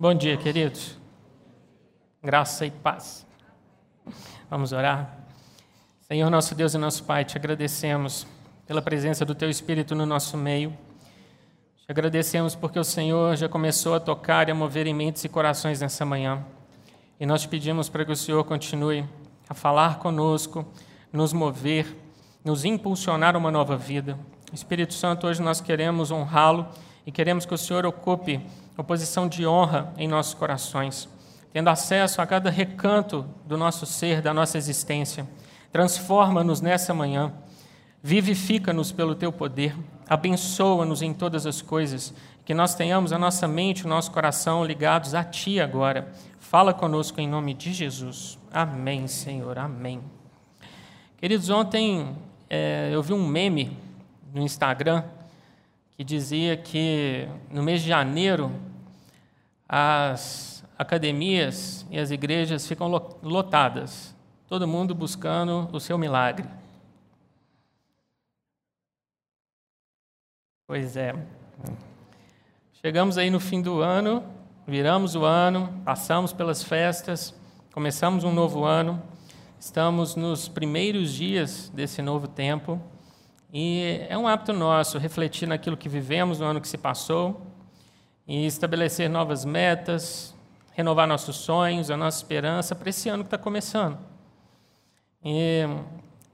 Bom dia, queridos. Graça e paz. Vamos orar. Senhor, nosso Deus e nosso Pai, te agradecemos pela presença do Teu Espírito no nosso meio. Te agradecemos porque o Senhor já começou a tocar e a mover em mentes e corações nessa manhã. E nós te pedimos para que o Senhor continue a falar conosco, nos mover, nos impulsionar a uma nova vida. Espírito Santo, hoje nós queremos honrá-lo e queremos que o Senhor ocupe uma posição de honra em nossos corações, tendo acesso a cada recanto do nosso ser, da nossa existência. Transforma-nos nessa manhã, vivifica-nos pelo teu poder, abençoa-nos em todas as coisas, que nós tenhamos a nossa mente, o nosso coração ligados a ti agora. Fala conosco em nome de Jesus. Amém, Senhor, amém. Queridos, ontem é, eu vi um meme no Instagram que dizia que no mês de janeiro as academias e as igrejas ficam lotadas, todo mundo buscando o seu milagre. Pois é. Chegamos aí no fim do ano, viramos o ano, passamos pelas festas, começamos um novo ano, estamos nos primeiros dias desse novo tempo. E é um hábito nosso refletir naquilo que vivemos no ano que se passou e estabelecer novas metas, renovar nossos sonhos, a nossa esperança para esse ano que está começando. E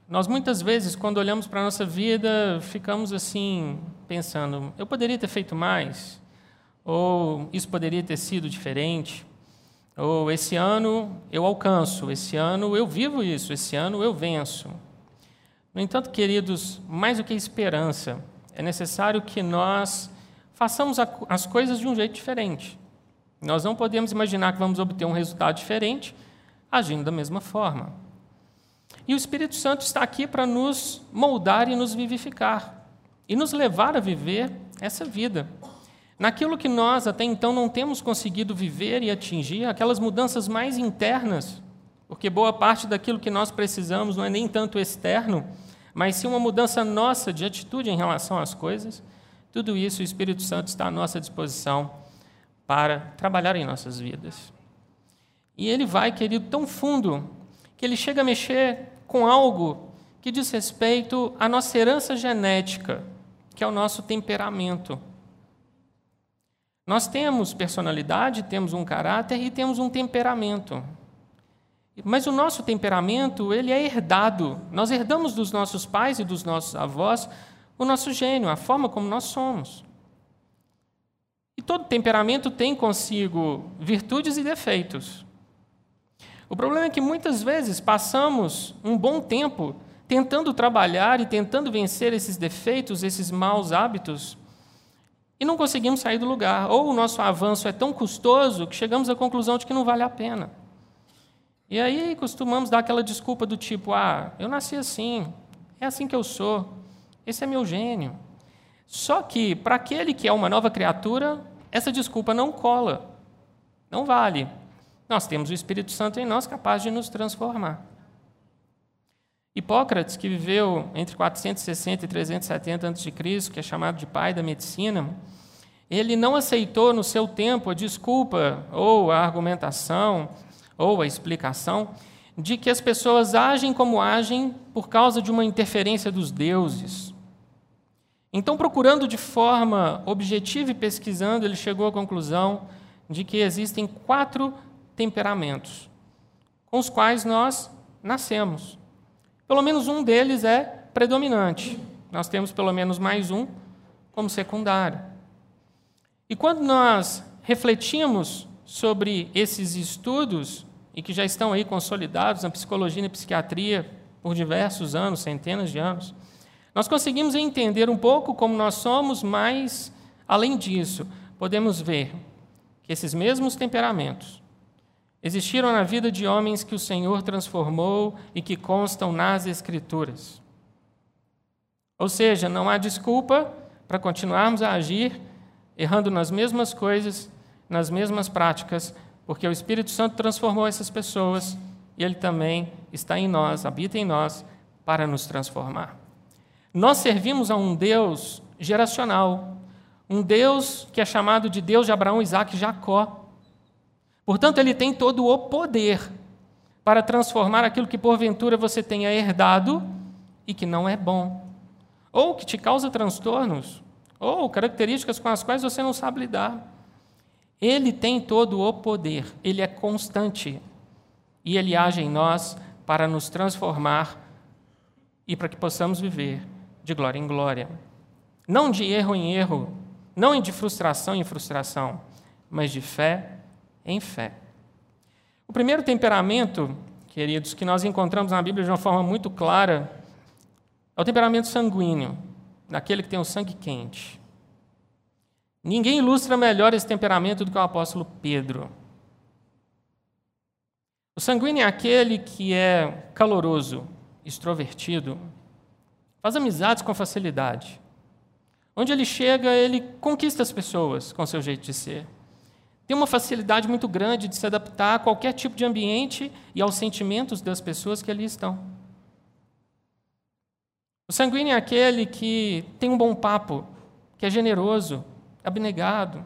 nós muitas vezes, quando olhamos para a nossa vida, ficamos assim, pensando: eu poderia ter feito mais, ou isso poderia ter sido diferente, ou esse ano eu alcanço, esse ano eu vivo isso, esse ano eu venço. No entanto, queridos, mais do que esperança, é necessário que nós façamos as coisas de um jeito diferente. Nós não podemos imaginar que vamos obter um resultado diferente agindo da mesma forma. E o Espírito Santo está aqui para nos moldar e nos vivificar e nos levar a viver essa vida. Naquilo que nós até então não temos conseguido viver e atingir, aquelas mudanças mais internas, porque boa parte daquilo que nós precisamos não é nem tanto externo, mas sim uma mudança nossa de atitude em relação às coisas, tudo isso o Espírito Santo está à nossa disposição para trabalhar em nossas vidas. E ele vai, querido, tão fundo que ele chega a mexer com algo que diz respeito à nossa herança genética, que é o nosso temperamento. Nós temos personalidade, temos um caráter e temos um temperamento. Mas o nosso temperamento, ele é herdado. Nós herdamos dos nossos pais e dos nossos avós o nosso gênio, a forma como nós somos. E todo temperamento tem consigo virtudes e defeitos. O problema é que muitas vezes passamos um bom tempo tentando trabalhar e tentando vencer esses defeitos, esses maus hábitos, e não conseguimos sair do lugar. Ou o nosso avanço é tão custoso que chegamos à conclusão de que não vale a pena. E aí costumamos dar aquela desculpa do tipo: ah, eu nasci assim, é assim que eu sou, esse é meu gênio. Só que, para aquele que é uma nova criatura, essa desculpa não cola, não vale. Nós temos o Espírito Santo em nós capaz de nos transformar. Hipócrates, que viveu entre 460 e 370 a.C., que é chamado de pai da medicina, ele não aceitou no seu tempo a desculpa ou a argumentação ou a explicação de que as pessoas agem como agem por causa de uma interferência dos deuses. Então, procurando de forma objetiva e pesquisando, ele chegou à conclusão de que existem quatro temperamentos com os quais nós nascemos. Pelo menos um deles é predominante. Nós temos pelo menos mais um como secundário. E quando nós refletimos sobre esses estudos, e que já estão aí consolidados na psicologia e na psiquiatria por diversos anos, centenas de anos, nós conseguimos entender um pouco como nós somos, mas, além disso, podemos ver que esses mesmos temperamentos existiram na vida de homens que o Senhor transformou e que constam nas Escrituras. Ou seja, não há desculpa para continuarmos a agir errando nas mesmas coisas, nas mesmas práticas, porque o Espírito Santo transformou essas pessoas e ele também está em nós, habita em nós para nos transformar. Nós servimos a um Deus geracional, um Deus que é chamado de Deus de Abraão, Isaac e Jacó. Portanto, ele tem todo o poder para transformar aquilo que porventura você tenha herdado e que não é bom, ou que te causa transtornos, ou características com as quais você não sabe lidar. Ele tem todo o poder, ele é constante e ele age em nós para nos transformar e para que possamos viver de glória em glória. Não de erro em erro, não de frustração em frustração, mas de fé em fé. O primeiro temperamento, queridos, que nós encontramos na Bíblia de uma forma muito clara, é o temperamento sanguíneo, daquele que tem o sangue quente. Ninguém ilustra melhor esse temperamento do que o apóstolo Pedro. O sanguíneo é aquele que é caloroso, extrovertido, faz amizades com facilidade. Onde ele chega, ele conquista as pessoas com seu jeito de ser. Tem uma facilidade muito grande de se adaptar a qualquer tipo de ambiente e aos sentimentos das pessoas que ali estão. O sanguíneo é aquele que tem um bom papo, que é generoso, abnegado,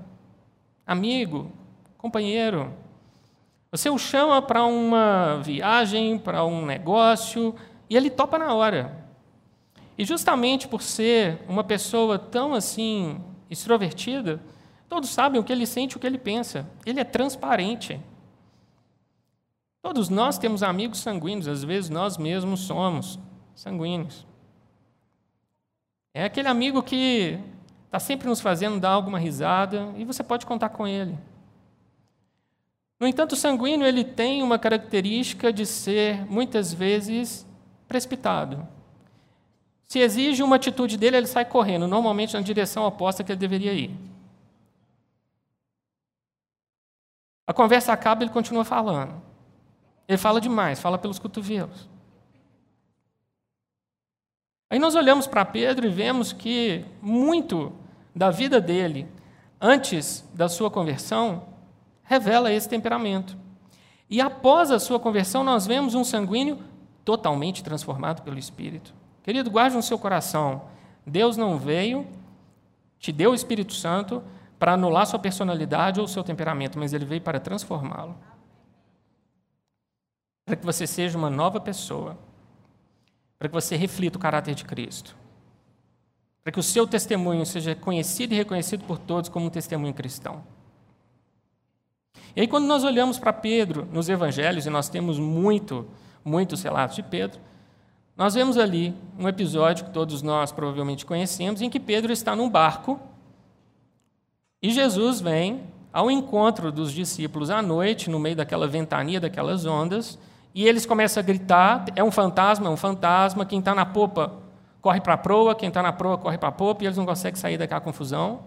amigo, companheiro. Você o chama para uma viagem, para um negócio, e ele topa na hora. E justamente por ser uma pessoa tão assim extrovertida, todos sabem o que ele sente, o que ele pensa. Ele é transparente. Todos nós temos amigos sanguíneos, às vezes nós mesmos somos sanguíneos. É aquele amigo que está sempre nos fazendo dar alguma risada e você pode contar com ele. No entanto, o sanguíneo ele tem uma característica de ser muitas vezes precipitado. Se exige uma atitude dele, ele sai correndo, normalmente na direção oposta que ele deveria ir. A conversa acaba, ele continua falando. Ele fala demais, fala pelos cotovelos. Aí nós olhamos para Pedro e vemos que muito da vida dele, antes da sua conversão, revela esse temperamento. E após a sua conversão, nós vemos um sanguíneo totalmente transformado pelo Espírito. Querido, guarde no seu coração: Deus não veio, te deu o Espírito Santo para anular sua personalidade ou seu temperamento, mas ele veio para transformá-lo. Para que você seja uma nova pessoa. Para que você reflita o caráter de Cristo. Para que o seu testemunho seja conhecido e reconhecido por todos como um testemunho cristão. E aí, quando nós olhamos para Pedro nos evangelhos, e nós temos muito, muitos relatos de Pedro, nós vemos ali um episódio que todos nós provavelmente conhecemos, em que Pedro está num barco e Jesus vem ao encontro dos discípulos à noite, no meio daquela ventania, daquelas ondas, e eles começam a gritar: é um fantasma, é um fantasma. Quem está na popa corre para a proa, quem está na proa corre para a popa, e eles não conseguem sair daquela confusão.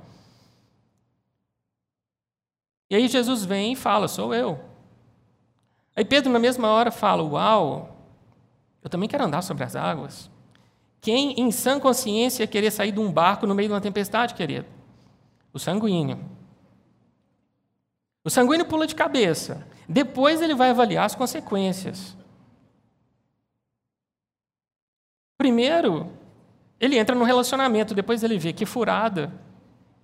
E aí Jesus vem e fala: sou eu. Aí Pedro, na mesma hora, fala: Uau, eu também quero andar sobre as águas. Quem, em sã consciência, querer sair de um barco no meio de uma tempestade, querido? O sanguíneo. O sanguíneo pula de cabeça. Depois ele vai avaliar as consequências. Primeiro, ele entra no relacionamento, depois ele vê que furada.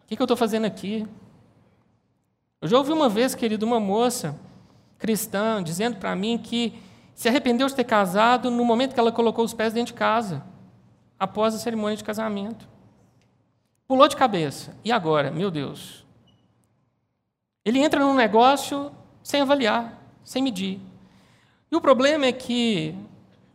O que, que eu estou fazendo aqui? Eu já ouvi uma vez, querido, uma moça cristã dizendo para mim que se arrependeu de ter casado no momento que ela colocou os pés dentro de casa, após a cerimônia de casamento. Pulou de cabeça. E agora? Meu Deus. Ele entra num negócio sem avaliar, sem medir. E o problema é que,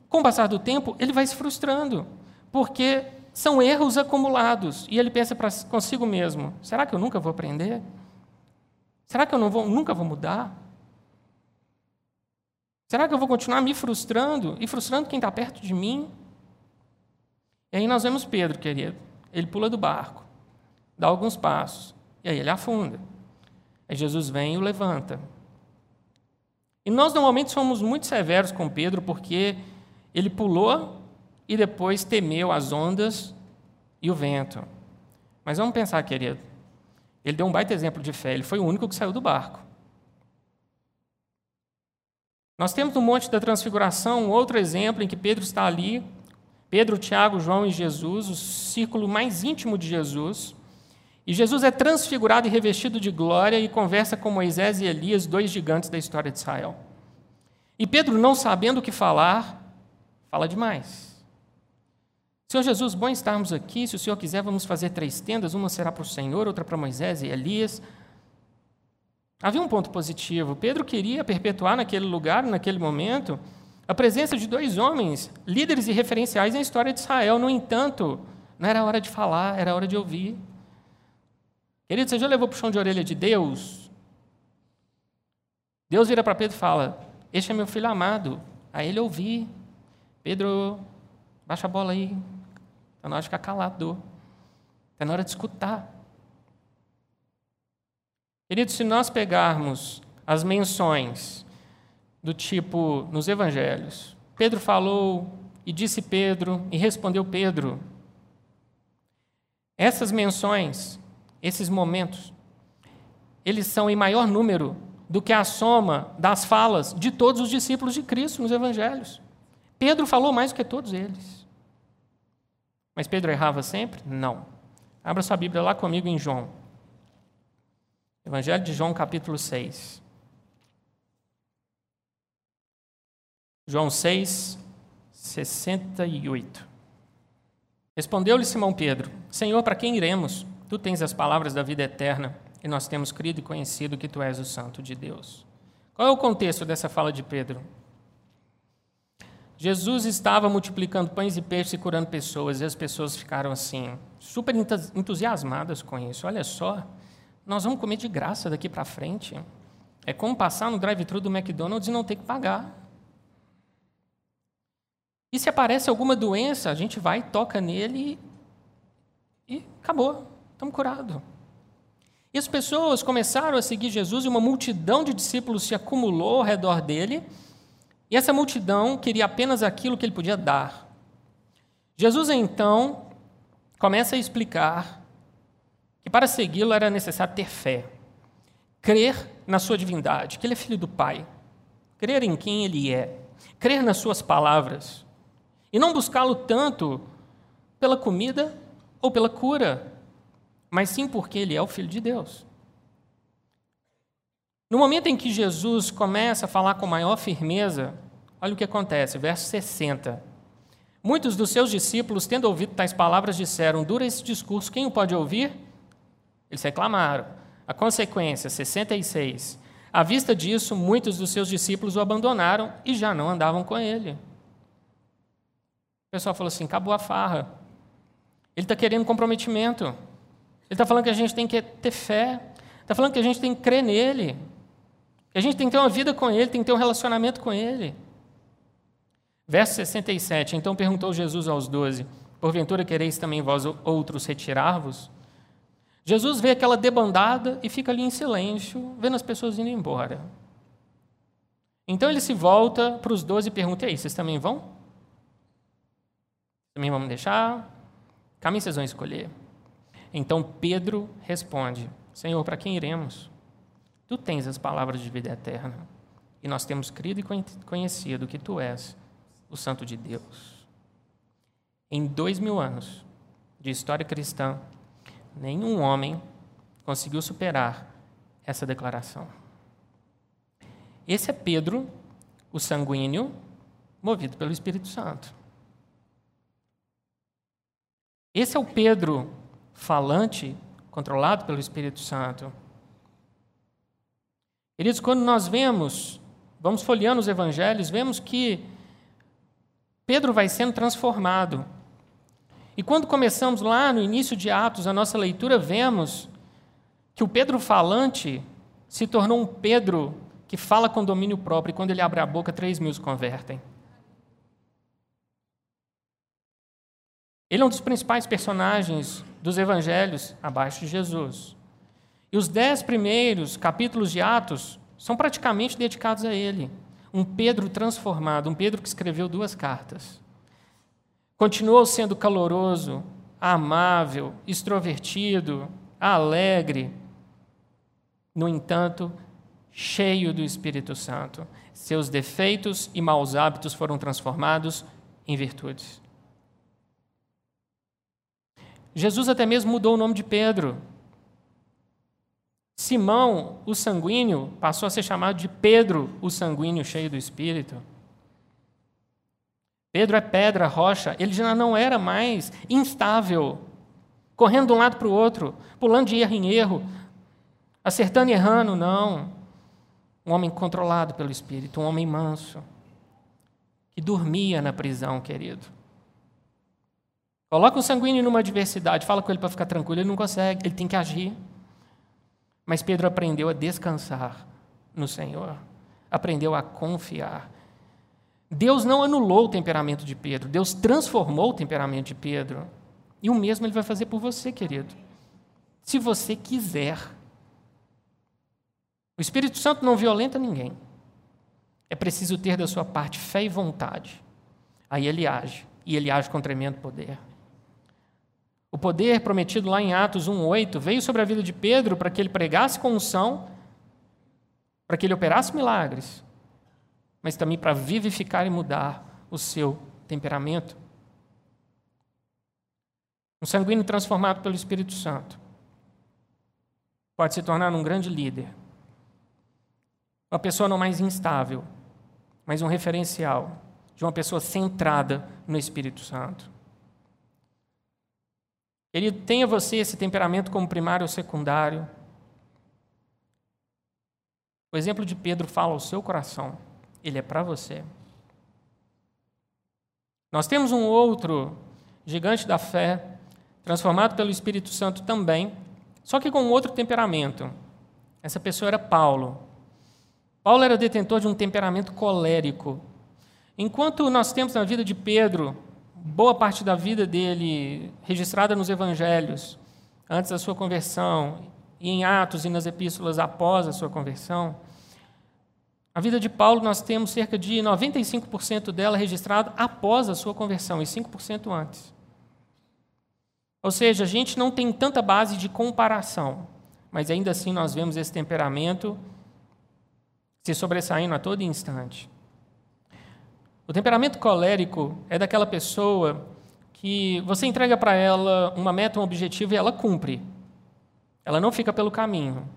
com o passar do tempo, ele vai se frustrando, porque são erros acumulados. E ele pensa consigo mesmo: será que eu nunca vou aprender? Será que eu vou, nunca vou mudar? Será que eu vou continuar me frustrando e frustrando quem está perto de mim? E aí nós vemos Pedro, querido. Ele pula do barco, dá alguns passos, e aí ele afunda. Aí Jesus vem e o levanta. E nós normalmente somos muito severos com Pedro porque ele pulou e depois temeu as ondas e o vento. Mas vamos pensar, querido. Ele deu um baita exemplo de fé, ele foi o único que saiu do barco. Nós temos no Monte da Transfiguração um outro exemplo em que Pedro está ali, Pedro, Tiago, João e Jesus, o círculo mais íntimo de Jesus, E Jesus é transfigurado e revestido de glória e conversa com Moisés e Elias, dois gigantes da história de Israel. E Pedro, não sabendo o que falar, fala demais. Senhor Jesus, bom estarmos aqui. Se o Senhor quiser, vamos fazer três tendas: uma será para o Senhor, outra para Moisés e Elias. Havia um ponto positivo. Pedro queria perpetuar naquele lugar, naquele momento, a presença de dois homens, líderes e referenciais na história de Israel. No entanto, não era hora de falar, era hora de ouvir. Querido, você já levou para o chão de orelha de Deus? Deus vira para Pedro e fala: Este é meu filho amado. A ele ouvir. Pedro, baixa a bola aí. Está na hora de ficar calado. Está na hora de escutar. Querido, se nós pegarmos as menções do tipo nos evangelhos, Pedro falou e disse Pedro e respondeu Pedro. Essas menções, esses momentos, eles são em maior número do que a soma das falas de todos os discípulos de Cristo nos evangelhos. Pedro falou mais do que todos eles. Mas Pedro errava sempre? Não. Abra sua Bíblia lá comigo em João. Evangelho de João, capítulo 6. João 6, 68. Respondeu-lhe Simão Pedro: Senhor, para quem iremos? Tu tens as palavras da vida eterna e nós temos crido e conhecido que tu és o Santo de Deus. Qual é o contexto dessa fala de Pedro? Jesus estava multiplicando pães e peixes e curando pessoas, e as pessoas ficaram assim, super entusiasmadas com isso. Olha só, nós vamos comer de graça daqui para frente. É como passar no drive-thru do McDonald's e não ter que pagar. E se aparece alguma doença, a gente vai, toca nele e, e acabou, estamos curados. E as pessoas começaram a seguir Jesus e uma multidão de discípulos se acumulou ao redor dele. E essa multidão queria apenas aquilo que ele podia dar. Jesus então começa a explicar que para segui-lo era necessário ter fé, crer na sua divindade, que ele é filho do Pai, crer em quem ele é, crer nas suas palavras. E não buscá-lo tanto pela comida ou pela cura, mas sim porque ele é o Filho de Deus. No momento em que Jesus começa a falar com maior firmeza, olha o que acontece, verso 60. Muitos dos seus discípulos, tendo ouvido tais palavras, disseram: Dura esse discurso, quem o pode ouvir? Eles reclamaram. A consequência, 66. À vista disso, muitos dos seus discípulos o abandonaram e já não andavam com ele pessoal falou assim: acabou a farra. Ele está querendo comprometimento. Ele está falando que a gente tem que ter fé. Está falando que a gente tem que crer nele. Que a gente tem que ter uma vida com ele, tem que ter um relacionamento com ele. Verso 67. Então perguntou Jesus aos doze: Porventura quereis também vós outros retirar-vos? Jesus vê aquela debandada e fica ali em silêncio, vendo as pessoas indo embora. Então ele se volta para os doze e pergunta: E aí, vocês também vão? Também vamos deixar? Caminho vocês vão escolher. Então Pedro responde: Senhor, para quem iremos? Tu tens as palavras de vida eterna, e nós temos crido e conhecido que tu és o Santo de Deus. Em dois mil anos de história cristã, nenhum homem conseguiu superar essa declaração. Esse é Pedro, o sanguíneo, movido pelo Espírito Santo. Esse é o Pedro falante, controlado pelo Espírito Santo. Queridos, quando nós vemos, vamos folheando os evangelhos, vemos que Pedro vai sendo transformado. E quando começamos lá no início de Atos, a nossa leitura, vemos que o Pedro falante se tornou um Pedro que fala com domínio próprio, e quando ele abre a boca, três mil se convertem. Ele é um dos principais personagens dos evangelhos abaixo de Jesus. E os dez primeiros capítulos de Atos são praticamente dedicados a ele. Um Pedro transformado, um Pedro que escreveu duas cartas. Continuou sendo caloroso, amável, extrovertido, alegre. No entanto, cheio do Espírito Santo. Seus defeitos e maus hábitos foram transformados em virtudes. Jesus até mesmo mudou o nome de Pedro. Simão, o sanguíneo, passou a ser chamado de Pedro, o sanguíneo cheio do Espírito. Pedro é pedra, rocha, ele já não era mais instável, correndo de um lado para o outro, pulando de erro em erro, acertando e errando, não. Um homem controlado pelo Espírito, um homem manso, que dormia na prisão, querido. Coloca o sanguíneo numa adversidade, fala com ele para ficar tranquilo, ele não consegue, ele tem que agir. Mas Pedro aprendeu a descansar no Senhor, aprendeu a confiar. Deus não anulou o temperamento de Pedro, Deus transformou o temperamento de Pedro. E o mesmo ele vai fazer por você, querido. Se você quiser. O Espírito Santo não violenta ninguém. É preciso ter da sua parte fé e vontade. Aí ele age, e ele age com tremendo poder. O poder prometido lá em Atos 1:8 veio sobre a vida de Pedro para que ele pregasse com unção, para que ele operasse milagres, mas também para vivificar e mudar o seu temperamento. Um sanguíneo transformado pelo Espírito Santo pode se tornar um grande líder. Uma pessoa não mais instável, mas um referencial de uma pessoa centrada no Espírito Santo. Ele tenha você esse temperamento como primário ou secundário. O exemplo de Pedro fala ao seu coração ele é para você. Nós temos um outro gigante da fé, transformado pelo Espírito Santo também, só que com outro temperamento. Essa pessoa era Paulo. Paulo era detentor de um temperamento colérico. Enquanto nós temos na vida de Pedro, boa parte da vida dele registrada nos evangelhos, antes da sua conversão, e em Atos e nas epístolas após a sua conversão, a vida de Paulo, nós temos cerca de 95% dela registrada após a sua conversão e 5% antes. Ou seja, a gente não tem tanta base de comparação, mas ainda assim nós vemos esse temperamento se sobressaindo a todo instante. O temperamento colérico é daquela pessoa que você entrega para ela uma meta, um objetivo e ela cumpre. Ela não fica pelo caminho.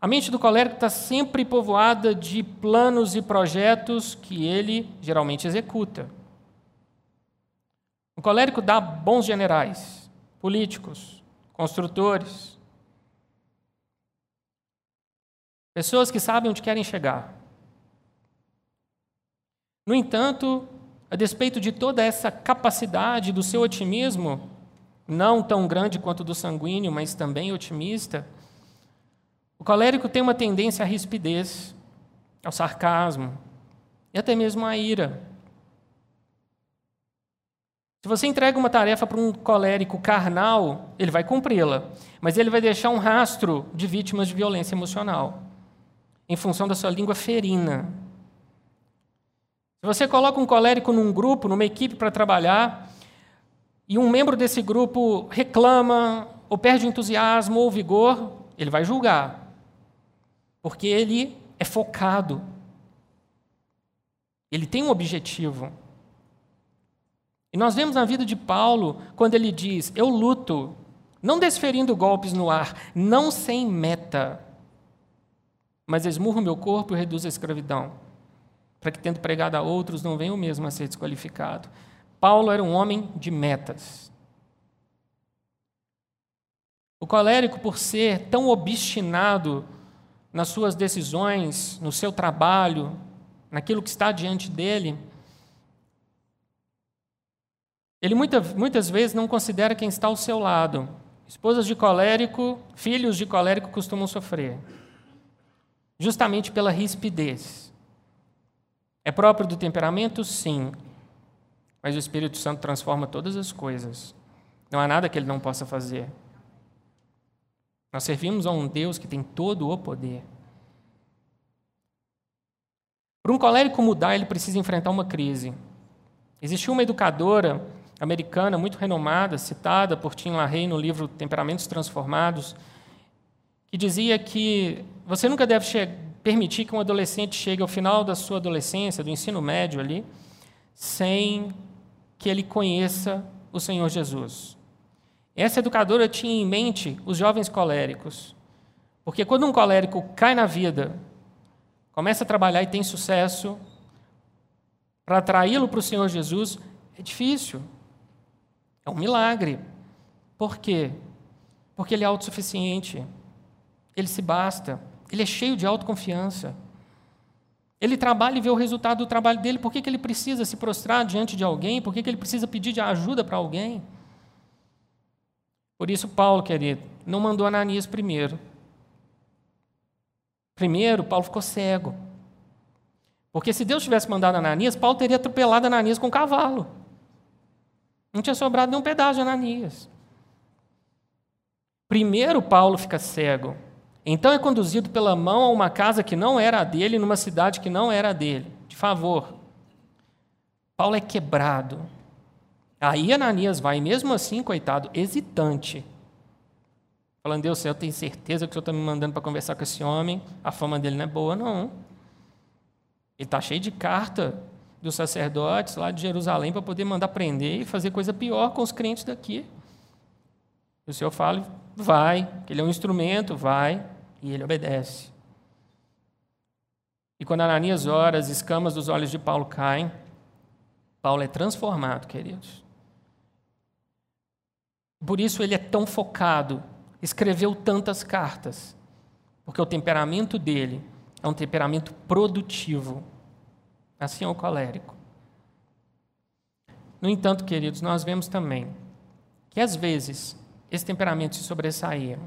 A mente do colérico está sempre povoada de planos e projetos que ele geralmente executa. O colérico dá bons generais, políticos, construtores, pessoas que sabem onde querem chegar. No entanto, a despeito de toda essa capacidade do seu otimismo, não tão grande quanto do sanguíneo, mas também otimista, o colérico tem uma tendência à rispidez, ao sarcasmo e até mesmo à ira. Se você entrega uma tarefa para um colérico carnal, ele vai cumpri-la, mas ele vai deixar um rastro de vítimas de violência emocional, em função da sua língua ferina. Se você coloca um colérico num grupo, numa equipe para trabalhar, e um membro desse grupo reclama, ou perde entusiasmo ou vigor, ele vai julgar porque ele é focado. Ele tem um objetivo. E nós vemos na vida de Paulo, quando ele diz: Eu luto, não desferindo golpes no ar, não sem meta, mas esmurro meu corpo e reduzo a escravidão, para que, tendo pregado a outros, não venha o mesmo a ser desqualificado. Paulo era um homem de metas. O colérico, por ser tão obstinado nas suas decisões, no seu trabalho, naquilo que está diante dele, ele muita, muitas vezes não considera quem está ao seu lado. Esposas de colérico, filhos de colérico costumam sofrer, justamente pela rispidez. É próprio do temperamento? Sim. Mas o Espírito Santo transforma todas as coisas. Não há nada que ele não possa fazer. Nós servimos a um Deus que tem todo o poder. Para um colérico mudar, ele precisa enfrentar uma crise. Existiu uma educadora americana muito renomada, citada por Tim LaHaye no livro Temperamentos Transformados, que dizia que você nunca deve permitir que um adolescente chegue ao final da sua adolescência, do ensino médio ali, sem que ele conheça o Senhor Jesus. Essa educadora tinha em mente os jovens coléricos, Porque quando um colérico cai na vida, começa a trabalhar e tem sucesso, para atraí-lo para o Senhor Jesus, é difícil. É um milagre. Por quê? Porque ele é autossuficiente. Ele se basta. Ele é cheio de autoconfiança. Ele trabalha e vê o resultado do trabalho dele. Por que, que ele precisa se prostrar diante de alguém? Por que, que ele precisa pedir ajuda para alguém? Por isso, Paulo, querido, não mandou Ananias primeiro. Primeiro, Paulo ficou cego. Porque se Deus tivesse mandado Ananias, Paulo teria atropelado Ananias com um cavalo. Não tinha sobrado nenhum pedaço de Ananias. Primeiro, Paulo fica cego. Então é conduzido pela mão a uma casa que não era dele, numa cidade que não era dele. De favor. Paulo é quebrado. Aí Ananias vai, mesmo assim, coitado, hesitante. Falando, Deus, eu tenho certeza que o Senhor está me mandando para conversar com esse homem. A fama dele não é boa, não. Ele está cheio de carta dos sacerdotes lá de Jerusalém para poder mandar prender e fazer coisa pior com os crentes daqui. E o Senhor fala, vai, que ele é um instrumento, vai, e ele obedece. E quando Ananias ora, as escamas dos olhos de Paulo caem, Paulo é transformado, queridos. Por isso ele é tão focado, escreveu tantas cartas, porque o temperamento dele é um temperamento produtivo. Assim é o colérico. No entanto, queridos, nós vemos também que às vezes esse temperamento se sobressaía.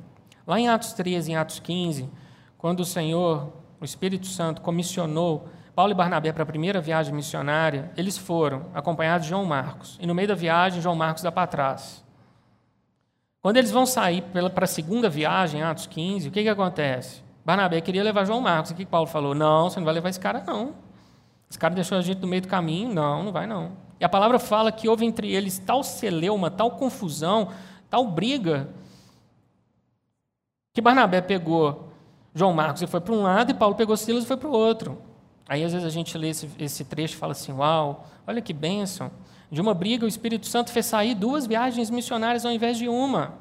Lá em Atos 13, em Atos 15, quando o Senhor, o Espírito Santo, comissionou Paulo e Barnabé para a primeira viagem missionária, eles foram acompanhados de João Marcos. E no meio da viagem, João Marcos dá para trás. Quando eles vão sair para a segunda viagem, Atos 15, o que, que acontece? Barnabé queria levar João Marcos. O que Paulo falou? Não, você não vai levar esse cara, não. Esse cara deixou a gente no meio do caminho. Não, não vai, não. E a palavra fala que houve entre eles tal celeuma, tal confusão, tal briga, que Barnabé pegou João Marcos e foi para um lado, e Paulo pegou Silas e foi para o outro. Aí, às vezes, a gente lê esse, esse trecho e fala assim: Uau, olha que bênção. De uma briga, o Espírito Santo fez sair duas viagens missionárias ao invés de uma.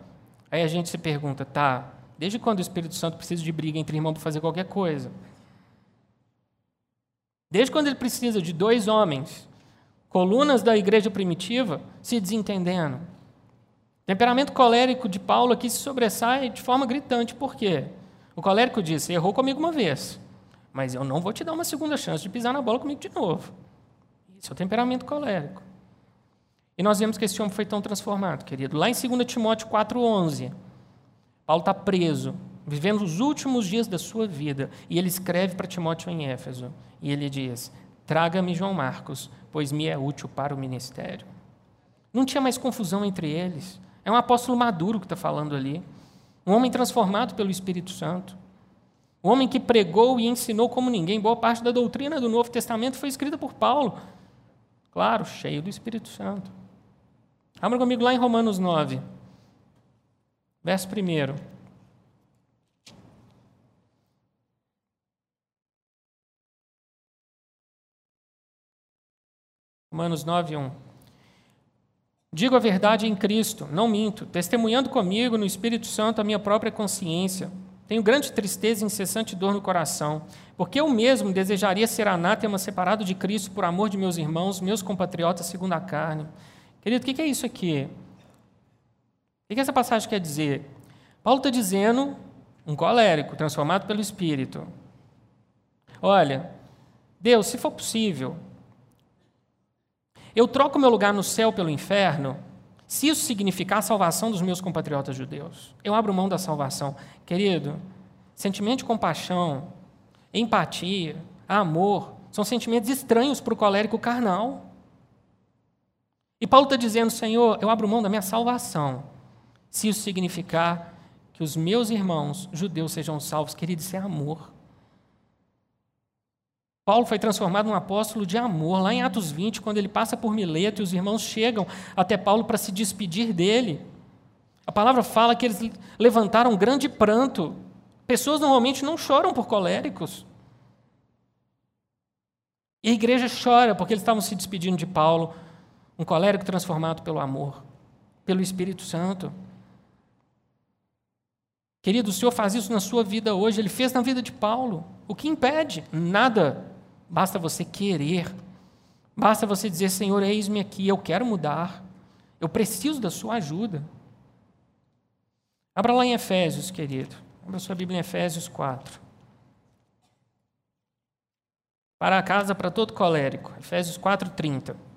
Aí a gente se pergunta: tá, Desde quando o Espírito Santo precisa de briga entre irmãos para fazer qualquer coisa? Desde quando ele precisa de dois homens, colunas da igreja primitiva, se desentendendo? O temperamento colérico de Paulo aqui se sobressai de forma gritante. Por quê? O colérico disse: errou comigo uma vez, mas eu não vou te dar uma segunda chance de pisar na bola comigo de novo. Esse é o temperamento colérico. E nós vemos que esse homem foi tão transformado, querido. Lá em 2 Timóteo 4,11. Paulo está preso, vivendo os últimos dias da sua vida, e ele escreve para Timóteo em Éfeso, e ele diz: Traga-me João Marcos, pois me é útil para o ministério. Não tinha mais confusão entre eles. É um apóstolo maduro que está falando ali. Um homem transformado pelo Espírito Santo. Um homem que pregou e ensinou como ninguém. Boa parte da doutrina do Novo Testamento foi escrita por Paulo. Claro, cheio do Espírito Santo. Abra comigo lá em Romanos 9. Verso 1. Romanos 9, 1. Digo a verdade em Cristo, não minto, testemunhando comigo no Espírito Santo a minha própria consciência. Tenho grande tristeza e incessante dor no coração, porque eu mesmo desejaria ser anátema separado de Cristo por amor de meus irmãos, meus compatriotas segundo a carne. Querido, o que é isso aqui? O que essa passagem quer dizer? Paulo está dizendo, um colérico transformado pelo Espírito: Olha, Deus, se for possível, eu troco meu lugar no céu pelo inferno, se isso significar a salvação dos meus compatriotas judeus. Eu abro mão da salvação. Querido, sentimento de compaixão, empatia, amor, são sentimentos estranhos para o colérico carnal. E Paulo está dizendo, Senhor, eu abro mão da minha salvação se isso significar que os meus irmãos judeus sejam salvos, querido, isso é amor. Paulo foi transformado num apóstolo de amor. Lá em Atos 20, quando ele passa por Mileto e os irmãos chegam até Paulo para se despedir dele, a palavra fala que eles levantaram um grande pranto. Pessoas normalmente não choram por coléricos. E a igreja chora porque eles estavam se despedindo de Paulo, um colérico transformado pelo amor, pelo Espírito Santo. Querido, o Senhor faz isso na sua vida hoje, ele fez na vida de Paulo. O que impede? Nada. Basta você querer. Basta você dizer: Senhor, eis-me aqui, eu quero mudar. Eu preciso da sua ajuda. Abra lá em Efésios, querido. Abra sua Bíblia em Efésios 4. Para a casa, para todo colérico. Efésios 4, 30.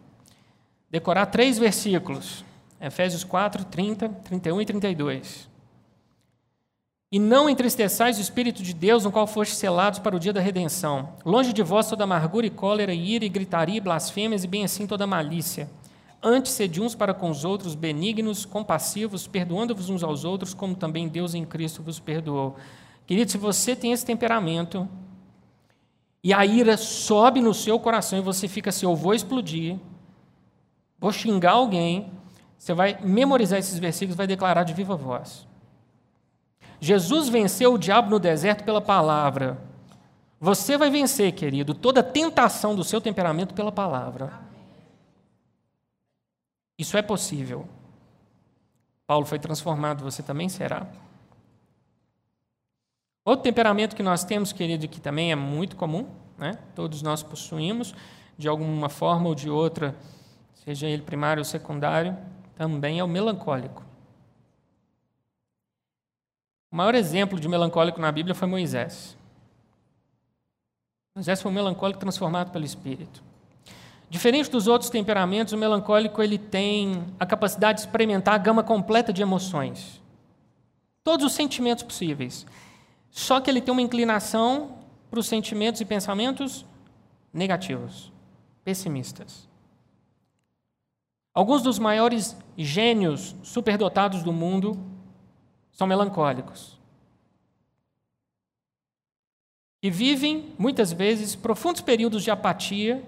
Decorar três versículos. Efésios 4, 30, 31 e 32. E não entristeçais o Espírito de Deus, no qual foste selados para o dia da redenção. Longe de vós toda amargura e cólera, e ira e gritaria, e blasfêmias, e bem assim toda malícia. Antes sede uns para com os outros benignos, compassivos, perdoando-vos uns aos outros, como também Deus em Cristo vos perdoou. Querido, se você tem esse temperamento, e a ira sobe no seu coração, e você fica assim, eu vou explodir, vou xingar alguém, você vai memorizar esses versículos, vai declarar de viva voz. Jesus venceu o diabo no deserto pela palavra. Você vai vencer, querido, toda tentação do seu temperamento pela palavra. Isso é possível. Paulo foi transformado, você também será. Outro temperamento que nós temos, querido, que também é muito comum, né? todos nós possuímos, de alguma forma ou de outra, seja ele primário ou secundário, também é o melancólico. O maior exemplo de melancólico na Bíblia foi Moisés. Moisés foi um melancólico transformado pelo Espírito. Diferente dos outros temperamentos, o melancólico ele tem a capacidade de experimentar a gama completa de emoções. Todos os sentimentos possíveis. Só que ele tem uma inclinação para os sentimentos e pensamentos negativos, pessimistas. Alguns dos maiores gênios superdotados do mundo são melancólicos. E vivem, muitas vezes, profundos períodos de apatia,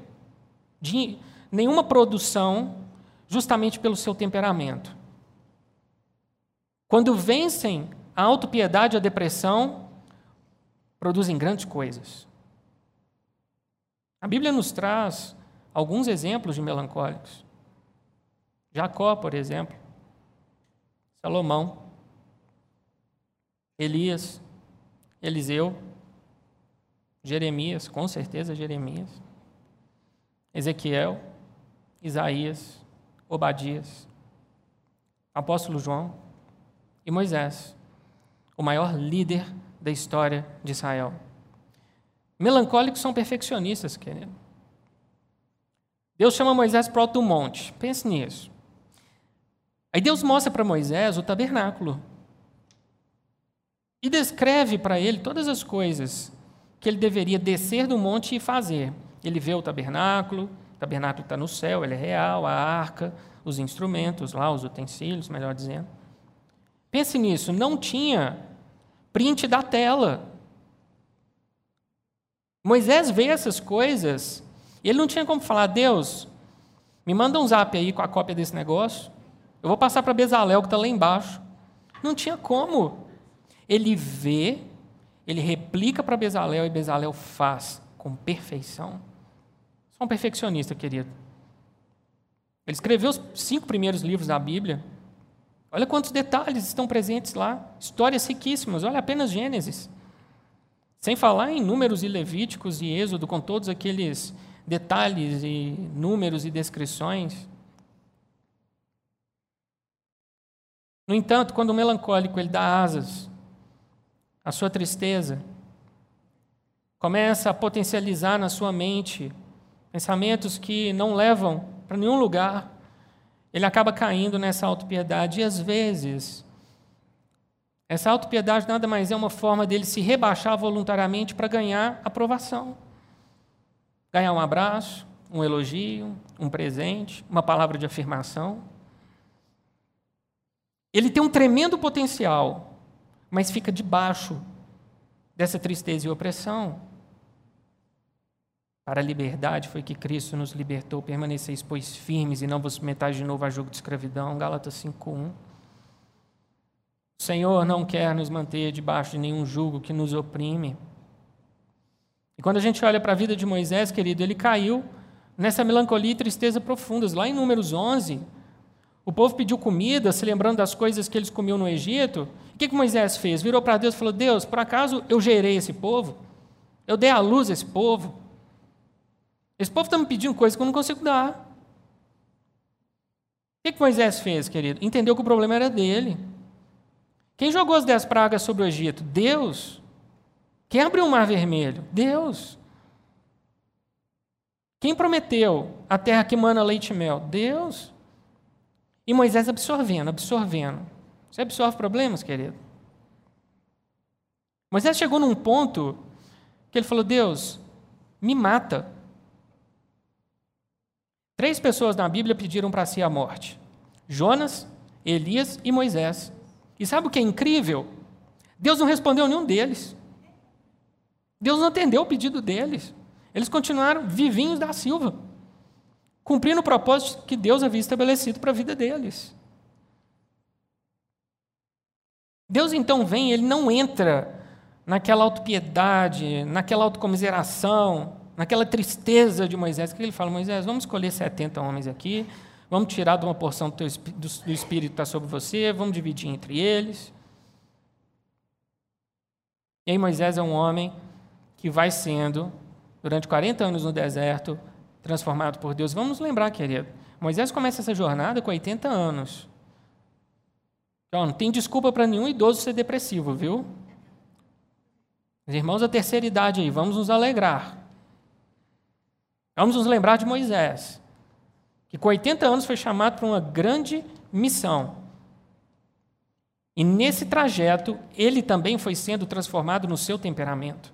de nenhuma produção, justamente pelo seu temperamento. Quando vencem a autopiedade e a depressão, produzem grandes coisas. A Bíblia nos traz alguns exemplos de melancólicos. Jacó, por exemplo, Salomão, Elias, Eliseu, Jeremias, com certeza Jeremias, Ezequiel, Isaías, Obadias, Apóstolo João e Moisés, o maior líder da história de Israel. Melancólicos são perfeccionistas, querido. Deus chama Moisés para o alto monte. Pense nisso. Aí Deus mostra para Moisés o tabernáculo. E descreve para ele todas as coisas que ele deveria descer do monte e fazer. Ele vê o tabernáculo, o tabernáculo está no céu, ele é real, a arca, os instrumentos lá, os utensílios, melhor dizendo. Pense nisso, não tinha print da tela. Moisés vê essas coisas, ele não tinha como falar, Deus, me manda um zap aí com a cópia desse negócio, eu vou passar para Bezalel que está lá embaixo. Não tinha como. Ele vê, ele replica para Bezalel e Bezalel faz com perfeição. Sou um perfeccionista, querido. Ele escreveu os cinco primeiros livros da Bíblia. Olha quantos detalhes estão presentes lá. Histórias riquíssimas. Olha apenas Gênesis. Sem falar em números e Levíticos e Êxodo, com todos aqueles detalhes e números e descrições. No entanto, quando o melancólico ele dá asas a sua tristeza, começa a potencializar na sua mente pensamentos que não levam para nenhum lugar, ele acaba caindo nessa autopiedade. E às vezes, essa autopiedade nada mais é uma forma dele se rebaixar voluntariamente para ganhar aprovação. Ganhar um abraço, um elogio, um presente, uma palavra de afirmação. Ele tem um tremendo potencial mas fica debaixo dessa tristeza e opressão. Para a liberdade foi que Cristo nos libertou. Permaneceis, pois, firmes e não vos metais de novo a jogo de escravidão. Gálatas 5.1. O Senhor não quer nos manter debaixo de nenhum jugo que nos oprime. E quando a gente olha para a vida de Moisés, querido, ele caiu nessa melancolia e tristeza profundas. Lá em Números 11, o povo pediu comida, se lembrando das coisas que eles comiam no Egito, O que, que Moisés fez? Virou para Deus e falou: Deus, por acaso eu gerei esse povo? Eu dei à luz esse povo? Esse povo está me pedindo coisas que eu não consigo dar. O que, que Moisés fez, querido? Entendeu que o problema era dele. Quem jogou as dez pragas sobre o Egito? Deus. Quem abriu o mar vermelho? Deus. Quem prometeu a terra que mana leite e mel? Deus. E Moisés absorvendo, absorvendo. Você absorve problemas, querido? Moisés chegou num ponto que ele falou: Deus, me mata. Três pessoas na Bíblia pediram para si a morte: Jonas, Elias e Moisés. E sabe o que é incrível? Deus não respondeu nenhum deles. Deus não atendeu o pedido deles. Eles continuaram vivinhos da Silva, cumprindo o propósito que Deus havia estabelecido para a vida deles. Deus então vem, ele não entra naquela autopiedade, naquela autocomiseração, naquela tristeza de Moisés, que ele fala: Moisés, vamos escolher 70 homens aqui, vamos tirar de uma porção do, teu, do, do Espírito que está sobre você, vamos dividir entre eles. E aí Moisés é um homem que vai sendo, durante 40 anos no deserto, transformado por Deus. Vamos lembrar, querido, Moisés começa essa jornada com 80 anos. Então, não tem desculpa para nenhum idoso ser depressivo, viu? Os irmãos da terceira idade aí, vamos nos alegrar. Vamos nos lembrar de Moisés, que com 80 anos foi chamado para uma grande missão. E nesse trajeto, ele também foi sendo transformado no seu temperamento.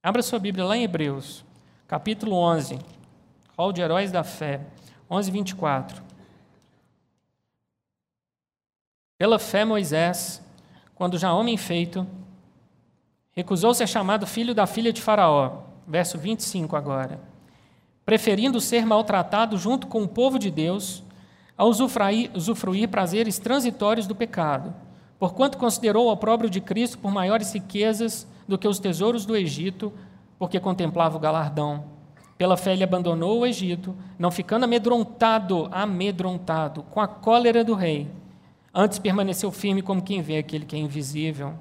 Abra sua Bíblia lá em Hebreus, capítulo 11, Hall de Heróis da Fé, 11, 24. Pela fé, Moisés, quando já homem feito, recusou ser chamado filho da filha de Faraó. Verso 25 agora. Preferindo ser maltratado junto com o povo de Deus, a usufruir, usufruir prazeres transitórios do pecado, porquanto considerou o opróbrio de Cristo por maiores riquezas do que os tesouros do Egito, porque contemplava o galardão. Pela fé ele abandonou o Egito, não ficando amedrontado, amedrontado, com a cólera do rei Antes permaneceu firme como quem vê aquele que é invisível.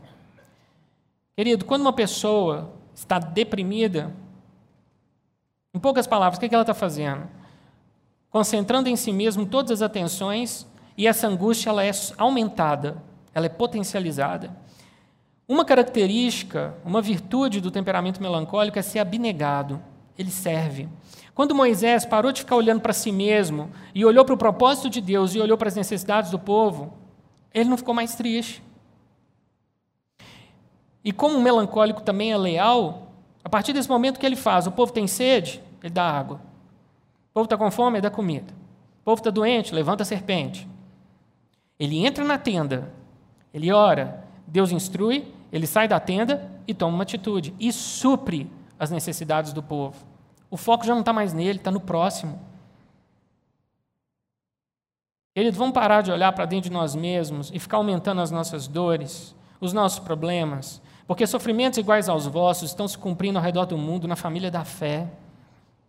Querido, quando uma pessoa está deprimida, em poucas palavras, o que ela está fazendo? Concentrando em si mesmo todas as atenções e essa angústia ela é aumentada, ela é potencializada. Uma característica, uma virtude do temperamento melancólico é ser abnegado. Ele serve. Quando Moisés parou de ficar olhando para si mesmo e olhou para o propósito de Deus e olhou para as necessidades do povo, ele não ficou mais triste. E como o melancólico também é leal, a partir desse momento que ele faz, o povo tem sede, ele dá água. O povo está com fome, ele dá comida. O povo está doente, levanta a serpente. Ele entra na tenda, ele ora, Deus instrui, ele sai da tenda e toma uma atitude e supre as necessidades do povo. O foco já não está mais nele, está no próximo. Eles vão parar de olhar para dentro de nós mesmos e ficar aumentando as nossas dores, os nossos problemas, porque sofrimentos iguais aos vossos estão se cumprindo ao redor do mundo na família da fé.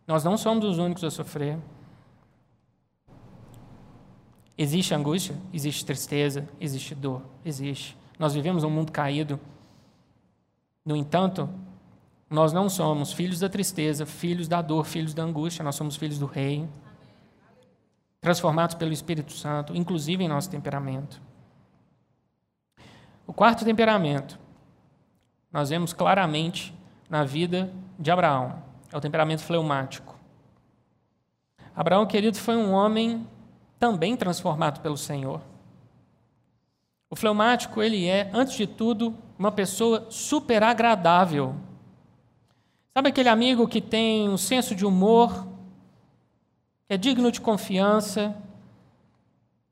Nós não somos os únicos a sofrer. Existe angústia, existe tristeza, existe dor, existe. Nós vivemos um mundo caído. No entanto, nós não somos filhos da tristeza, filhos da dor, filhos da angústia, nós somos filhos do Rei transformados pelo Espírito Santo, inclusive em nosso temperamento. O quarto temperamento, nós vemos claramente na vida de Abraão, é o temperamento fleumático. Abraão, querido, foi um homem também transformado pelo Senhor. O fleumático, ele é, antes de tudo, uma pessoa super agradável. Sabe aquele amigo que tem um senso de humor é digno de confiança,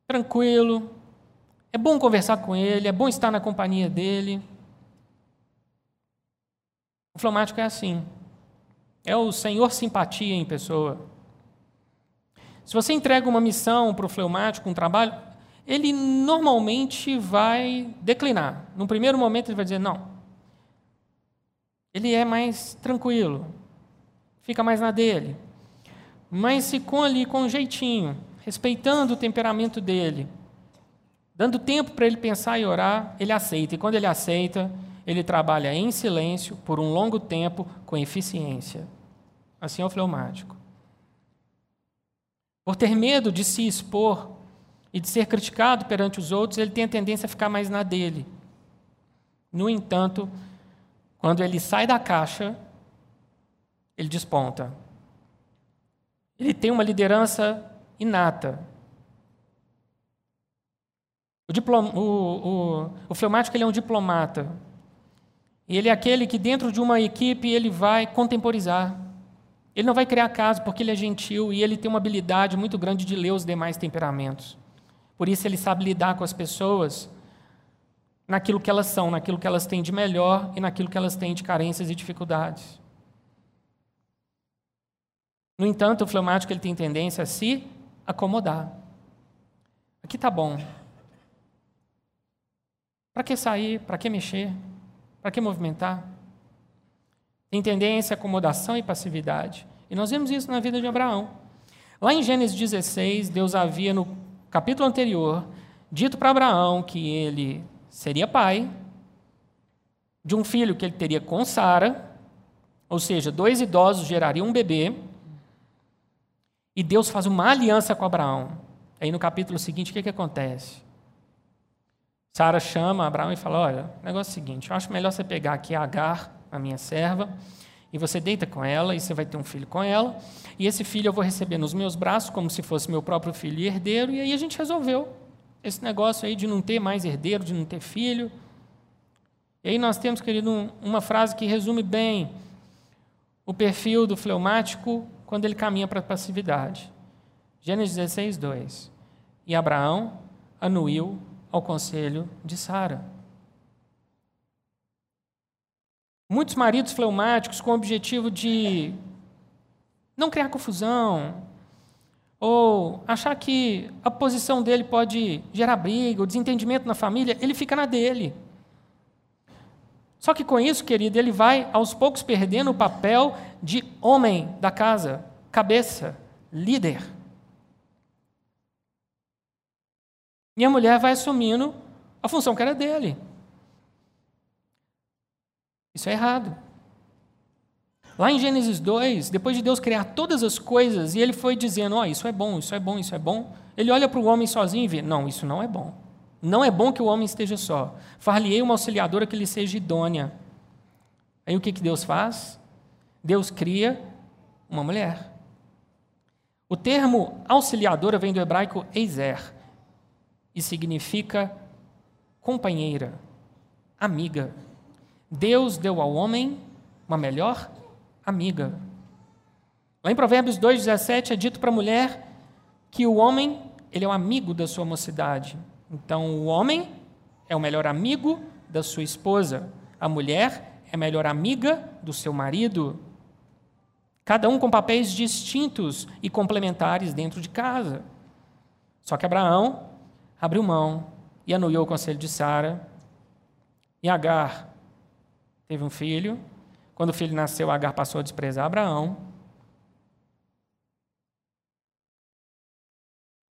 tranquilo, é bom conversar com ele, é bom estar na companhia dele. O fleumático é assim. É o Senhor simpatia em pessoa. Se você entrega uma missão para o fleumático, um trabalho, ele normalmente vai declinar. No primeiro momento, ele vai dizer não. Ele é mais tranquilo, fica mais na dele mas se com ali com jeitinho, respeitando o temperamento dele, Dando tempo para ele pensar e orar, ele aceita. E quando ele aceita, ele trabalha em silêncio por um longo tempo com eficiência. Assim é o fleumático. Por ter medo de se expor e de ser criticado perante os outros, ele tem a tendência a ficar mais na dele. No entanto, quando ele sai da caixa, ele desponta. Ele tem uma liderança inata. O, diplom, o, o, o fleumático ele é um diplomata. Ele é aquele que, dentro de uma equipe, ele vai contemporizar. Ele não vai criar caso porque ele é gentil e ele tem uma habilidade muito grande de ler os demais temperamentos. Por isso, ele sabe lidar com as pessoas naquilo que elas são, naquilo que elas têm de melhor e naquilo que elas têm de carências e dificuldades. No entanto, o fleumático ele tem tendência a se acomodar. Aqui está bom. Para que sair? Para que mexer? Para que movimentar? Tem tendência a acomodação e passividade. E nós vemos isso na vida de Abraão. Lá em Gênesis 16, Deus havia, no capítulo anterior, dito para Abraão que ele seria pai de um filho que ele teria com Sara, ou seja, dois idosos gerariam um bebê, e Deus faz uma aliança com Abraão. Aí no capítulo seguinte, o que, que acontece? Sara chama Abraão e fala: Olha, o negócio é o seguinte, eu acho melhor você pegar aqui a Agar, a minha serva, e você deita com ela, e você vai ter um filho com ela, e esse filho eu vou receber nos meus braços, como se fosse meu próprio filho e herdeiro, e aí a gente resolveu esse negócio aí de não ter mais herdeiro, de não ter filho. E aí nós temos, querido, uma frase que resume bem o perfil do fleumático quando ele caminha para a passividade. Gênesis 16, 2. E Abraão anuiu ao conselho de Sara. Muitos maridos fleumáticos com o objetivo de não criar confusão, ou achar que a posição dele pode gerar briga, ou desentendimento na família, ele fica na dele. Só que com isso, querido, ele vai aos poucos perdendo o papel de homem da casa, cabeça, líder. E a mulher vai assumindo a função que era dele. Isso é errado. Lá em Gênesis 2, depois de Deus criar todas as coisas, e ele foi dizendo: Ó, oh, isso é bom, isso é bom, isso é bom. Ele olha para o homem sozinho e vê: Não, isso não é bom. Não é bom que o homem esteja só. Far-lhe-ei uma auxiliadora que lhe seja idônea. Aí o que, que Deus faz? Deus cria uma mulher. O termo auxiliadora vem do hebraico eizer e significa companheira, amiga. Deus deu ao homem uma melhor amiga. Lá em Provérbios 2,17 é dito para a mulher que o homem ele é o amigo da sua mocidade. Então, o homem é o melhor amigo da sua esposa. A mulher é a melhor amiga do seu marido. Cada um com papéis distintos e complementares dentro de casa. Só que Abraão abriu mão e anuiu o conselho de Sara. E Agar teve um filho, quando o filho nasceu, Agar passou a desprezar Abraão.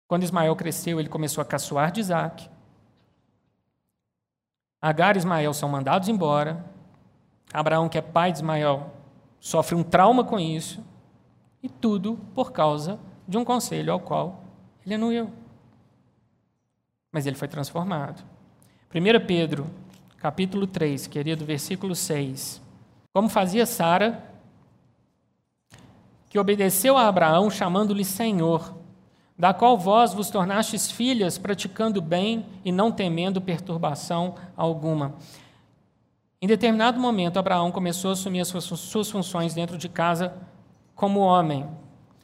Quando Ismael cresceu, ele começou a caçoar de Isaac. Agar e Ismael são mandados embora. Abraão, que é pai de Ismael, sofre um trauma com isso. E tudo por causa de um conselho ao qual ele anuiu. Mas ele foi transformado. 1 Pedro, capítulo 3, querido, versículo 6 como fazia Sara, que obedeceu a Abraão, chamando-lhe Senhor, da qual vós vos tornastes filhas, praticando bem e não temendo perturbação alguma. Em determinado momento, Abraão começou a assumir as suas funções dentro de casa como homem.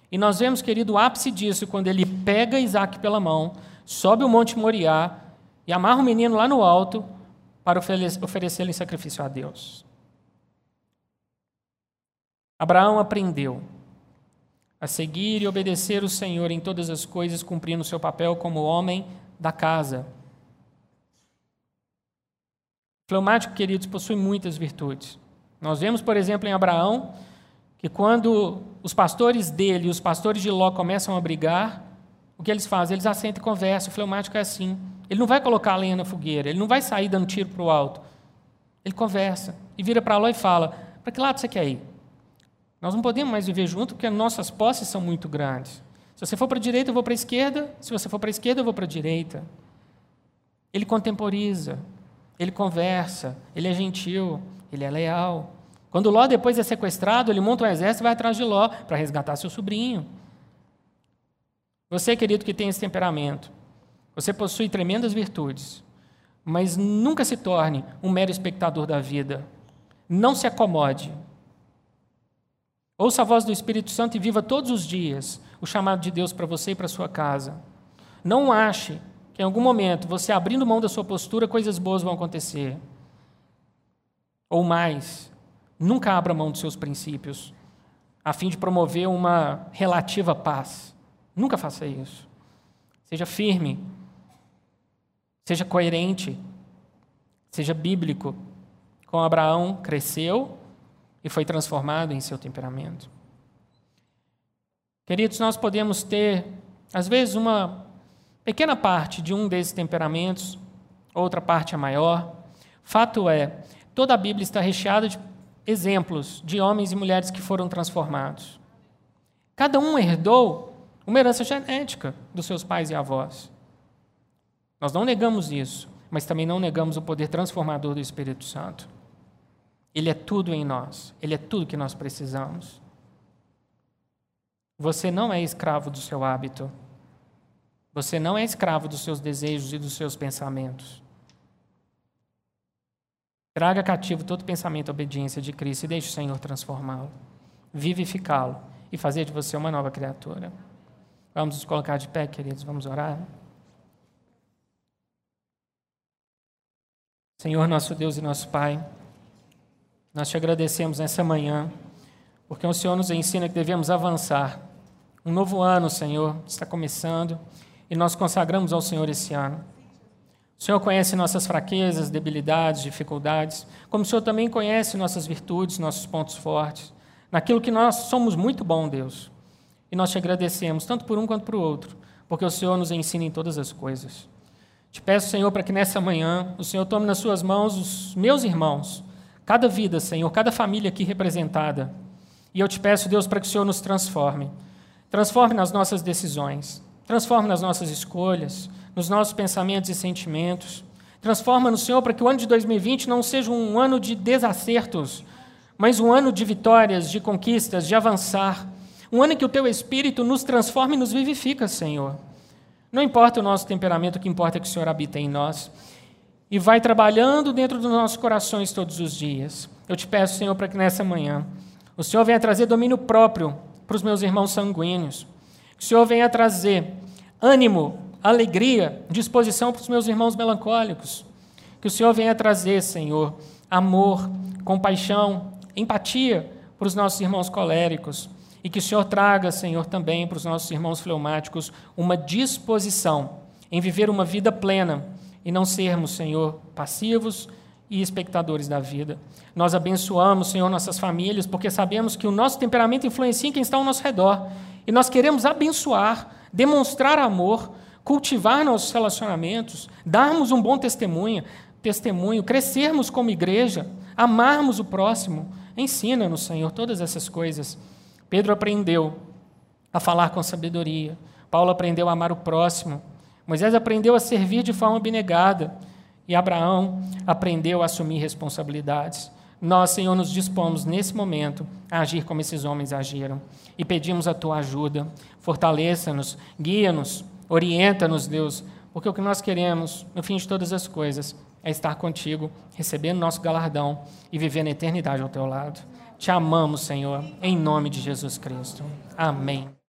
E nós vemos, querido, o ápice disso quando ele pega Isaac pela mão, sobe o Monte Moriá e amarra o menino lá no alto para oferecê-lo em sacrifício a Deus. Abraão aprendeu a seguir e obedecer o Senhor em todas as coisas, cumprindo seu papel como homem da casa. O fleumático, queridos, possui muitas virtudes. Nós vemos, por exemplo, em Abraão, que quando os pastores dele e os pastores de Ló começam a brigar, o que eles fazem? Eles assentam e conversam. O fleumático é assim. Ele não vai colocar a lenha na fogueira, ele não vai sair dando tiro para o alto. Ele conversa e vira para lá e fala: Para que lado você quer ir? Nós não podemos mais viver junto porque nossas posses são muito grandes. Se você for para a direita, eu vou para a esquerda. Se você for para a esquerda, eu vou para a direita. Ele contemporiza, ele conversa, ele é gentil, ele é leal. Quando Ló depois é sequestrado, ele monta um exército e vai atrás de Ló para resgatar seu sobrinho. Você, querido, que tem esse temperamento, você possui tremendas virtudes, mas nunca se torne um mero espectador da vida. Não se acomode. Ouça a voz do Espírito Santo e viva todos os dias o chamado de Deus para você e para sua casa. Não ache que em algum momento, você abrindo mão da sua postura, coisas boas vão acontecer. Ou mais, nunca abra mão dos seus princípios, a fim de promover uma relativa paz. Nunca faça isso. Seja firme, seja coerente, seja bíblico. Com Abraão, cresceu e foi transformado em seu temperamento. Queridos, nós podemos ter, às vezes, uma pequena parte de um desses temperamentos, outra parte é maior. Fato é, toda a Bíblia está recheada de exemplos de homens e mulheres que foram transformados. Cada um herdou uma herança genética dos seus pais e avós. Nós não negamos isso, mas também não negamos o poder transformador do Espírito Santo. Ele é tudo em nós, ele é tudo que nós precisamos. Você não é escravo do seu hábito. Você não é escravo dos seus desejos e dos seus pensamentos. Traga cativo todo pensamento à obediência de Cristo e deixe o Senhor transformá-lo, vivificá-lo e fazer de você uma nova criatura. Vamos nos colocar de pé, queridos, vamos orar. Senhor, nosso Deus e nosso Pai, nós te agradecemos nessa manhã, porque o Senhor nos ensina que devemos avançar. Um novo ano, Senhor, está começando e nós consagramos ao Senhor esse ano. O Senhor conhece nossas fraquezas, debilidades, dificuldades, como o Senhor também conhece nossas virtudes, nossos pontos fortes, naquilo que nós somos muito bom, Deus. E nós te agradecemos, tanto por um quanto por outro, porque o Senhor nos ensina em todas as coisas. Te peço, Senhor, para que nessa manhã o Senhor tome nas suas mãos os meus irmãos, cada vida, Senhor, cada família aqui representada. E eu te peço, Deus, para que o Senhor nos transforme. Transforme nas nossas decisões. Transforma nas nossas escolhas, nos nossos pensamentos e sentimentos. Transforma no Senhor para que o ano de 2020 não seja um ano de desacertos, mas um ano de vitórias, de conquistas, de avançar. Um ano que o Teu Espírito nos transforma e nos vivifica, Senhor. Não importa o nosso temperamento, o que importa é que o Senhor habita em nós e vai trabalhando dentro dos nossos corações todos os dias. Eu te peço, Senhor, para que nessa manhã o Senhor venha trazer domínio próprio para os meus irmãos sanguíneos que o Senhor venha trazer ânimo, alegria, disposição para os meus irmãos melancólicos. Que o Senhor venha trazer, Senhor, amor, compaixão, empatia para os nossos irmãos coléricos. E que o Senhor traga, Senhor, também para os nossos irmãos fleumáticos uma disposição em viver uma vida plena e não sermos, Senhor, passivos e espectadores da vida. Nós abençoamos, Senhor, nossas famílias, porque sabemos que o nosso temperamento influencia em quem está ao nosso redor. E nós queremos abençoar, demonstrar amor, cultivar nossos relacionamentos, darmos um bom testemunho, testemunho, crescermos como igreja, amarmos o próximo. Ensina-nos, Senhor, todas essas coisas. Pedro aprendeu a falar com sabedoria. Paulo aprendeu a amar o próximo. Moisés aprendeu a servir de forma abnegada. E Abraão aprendeu a assumir responsabilidades. Nós, Senhor, nos dispomos nesse momento a agir como esses homens agiram e pedimos a tua ajuda. Fortaleça-nos, guia-nos, orienta-nos, Deus, porque o que nós queremos, no fim de todas as coisas, é estar contigo, recebendo nosso galardão e vivendo a eternidade ao teu lado. Te amamos, Senhor, em nome de Jesus Cristo. Amém.